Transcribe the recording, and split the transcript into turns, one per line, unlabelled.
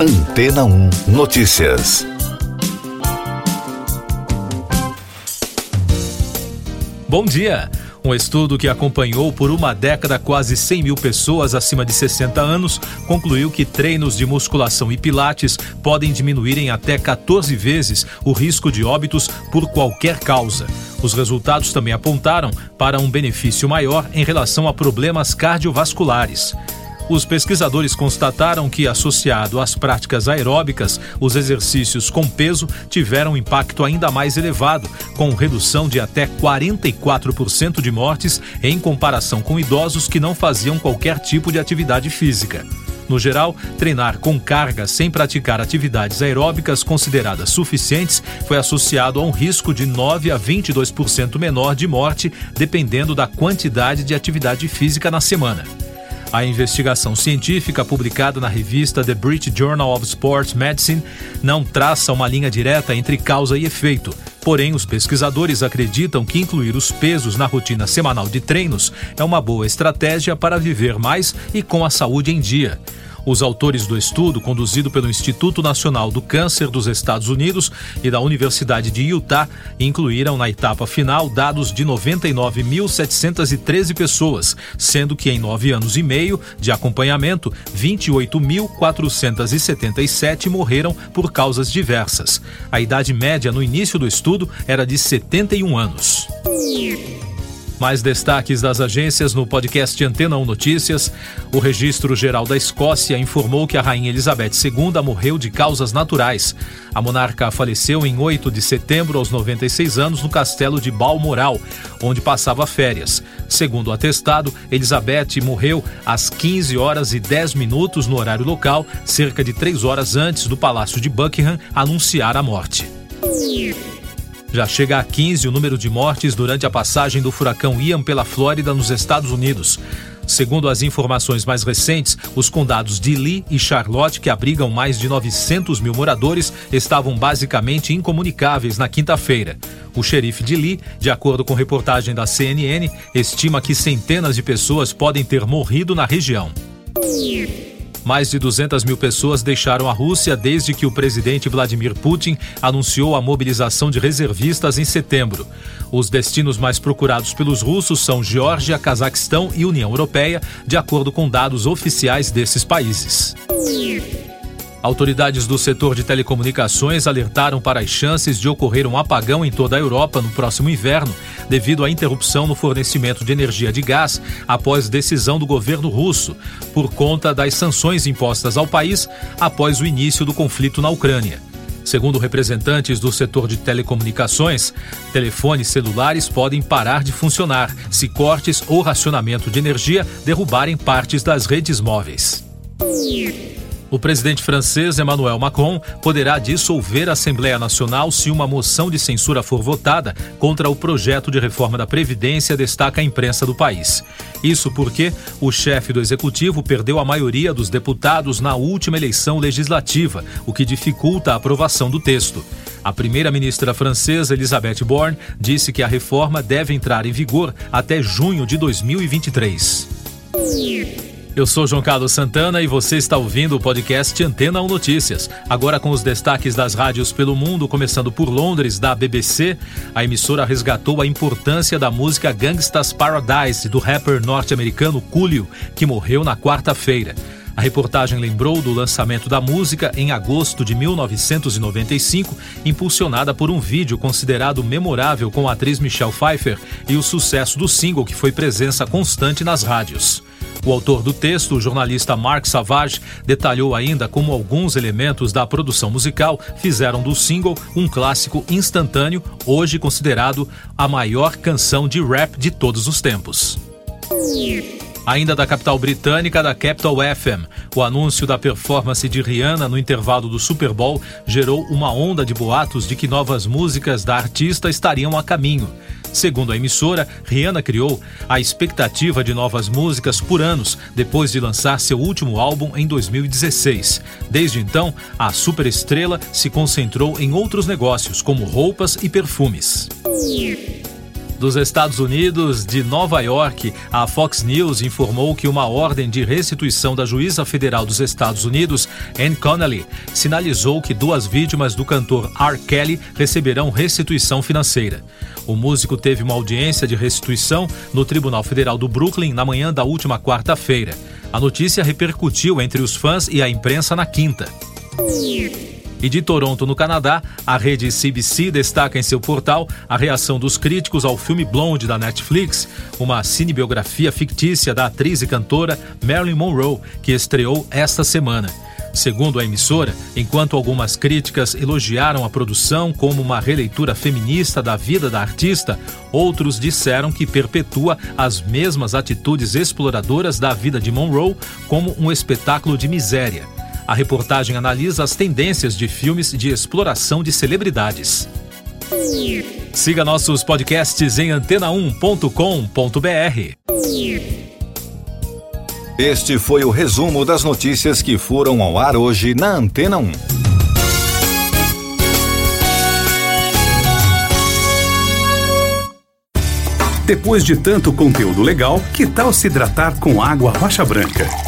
Antena 1 Notícias.
Bom dia. Um estudo que acompanhou por uma década quase 100 mil pessoas acima de 60 anos concluiu que treinos de musculação e pilates podem diminuir em até 14 vezes o risco de óbitos por qualquer causa. Os resultados também apontaram para um benefício maior em relação a problemas cardiovasculares. Os pesquisadores constataram que, associado às práticas aeróbicas, os exercícios com peso tiveram um impacto ainda mais elevado, com redução de até 44% de mortes em comparação com idosos que não faziam qualquer tipo de atividade física. No geral, treinar com carga sem praticar atividades aeróbicas consideradas suficientes foi associado a um risco de 9 a 22% menor de morte, dependendo da quantidade de atividade física na semana. A investigação científica publicada na revista The British Journal of Sports Medicine não traça uma linha direta entre causa e efeito. Porém, os pesquisadores acreditam que incluir os pesos na rotina semanal de treinos é uma boa estratégia para viver mais e com a saúde em dia. Os autores do estudo, conduzido pelo Instituto Nacional do Câncer dos Estados Unidos e da Universidade de Utah, incluíram na etapa final dados de 99.713 pessoas, sendo que em nove anos e meio de acompanhamento, 28.477 morreram por causas diversas. A idade média no início do estudo era de 71 anos. Mais destaques das agências no podcast Antena 1 Notícias. O Registro Geral da Escócia informou que a Rainha Elizabeth II morreu de causas naturais. A monarca faleceu em 8 de setembro, aos 96 anos, no castelo de Balmoral, onde passava férias. Segundo o atestado, Elizabeth morreu às 15 horas e 10 minutos no horário local, cerca de 3 horas antes do Palácio de Buckingham anunciar a morte. Já chega a 15 o número de mortes durante a passagem do furacão Ian pela Flórida, nos Estados Unidos. Segundo as informações mais recentes, os condados de Lee e Charlotte, que abrigam mais de 900 mil moradores, estavam basicamente incomunicáveis na quinta-feira. O xerife de Lee, de acordo com reportagem da CNN, estima que centenas de pessoas podem ter morrido na região. Mais de 200 mil pessoas deixaram a Rússia desde que o presidente Vladimir Putin anunciou a mobilização de reservistas em setembro. Os destinos mais procurados pelos russos são Geórgia, Cazaquistão e União Europeia, de acordo com dados oficiais desses países. Autoridades do setor de telecomunicações alertaram para as chances de ocorrer um apagão em toda a Europa no próximo inverno, devido à interrupção no fornecimento de energia de gás após decisão do governo russo, por conta das sanções impostas ao país após o início do conflito na Ucrânia. Segundo representantes do setor de telecomunicações, telefones celulares podem parar de funcionar se cortes ou racionamento de energia derrubarem partes das redes móveis. O presidente francês Emmanuel Macron poderá dissolver a Assembleia Nacional se uma moção de censura for votada contra o projeto de reforma da Previdência, destaca a imprensa do país. Isso porque o chefe do executivo perdeu a maioria dos deputados na última eleição legislativa, o que dificulta a aprovação do texto. A primeira-ministra francesa Elisabeth Borne disse que a reforma deve entrar em vigor até junho de 2023. Eu sou João Carlos Santana e você está ouvindo o podcast Antena 1 Notícias. Agora com os destaques das rádios pelo mundo, começando por Londres, da BBC, a emissora resgatou a importância da música Gangsta's Paradise do rapper norte-americano Coolio, que morreu na quarta-feira. A reportagem lembrou do lançamento da música em agosto de 1995, impulsionada por um vídeo considerado memorável com a atriz Michelle Pfeiffer e o sucesso do single que foi presença constante nas rádios. O autor do texto, o jornalista Mark Savage, detalhou ainda como alguns elementos da produção musical fizeram do single um clássico instantâneo, hoje considerado a maior canção de rap de todos os tempos. Ainda da capital britânica, da Capital FM, o anúncio da performance de Rihanna no intervalo do Super Bowl gerou uma onda de boatos de que novas músicas da artista estariam a caminho. Segundo a emissora, Rihanna criou a expectativa de novas músicas por anos, depois de lançar seu último álbum em 2016. Desde então, a superestrela se concentrou em outros negócios, como roupas e perfumes. Dos Estados Unidos, de Nova York, a Fox News informou que uma ordem de restituição da juíza federal dos Estados Unidos, Ann Connolly, sinalizou que duas vítimas do cantor R. Kelly receberão restituição financeira. O músico teve uma audiência de restituição no Tribunal Federal do Brooklyn na manhã da última quarta-feira. A notícia repercutiu entre os fãs e a imprensa na quinta. E de Toronto, no Canadá, a rede CBC destaca em seu portal a reação dos críticos ao filme Blonde da Netflix, uma cinebiografia fictícia da atriz e cantora Marilyn Monroe, que estreou esta semana. Segundo a emissora, enquanto algumas críticas elogiaram a produção como uma releitura feminista da vida da artista, outros disseram que perpetua as mesmas atitudes exploradoras da vida de Monroe como um espetáculo de miséria. A reportagem analisa as tendências de filmes de exploração de celebridades. Siga nossos podcasts em antena1.com.br.
Este foi o resumo das notícias que foram ao ar hoje na Antena 1.
Depois de tanto conteúdo legal, que tal se hidratar com água rocha branca?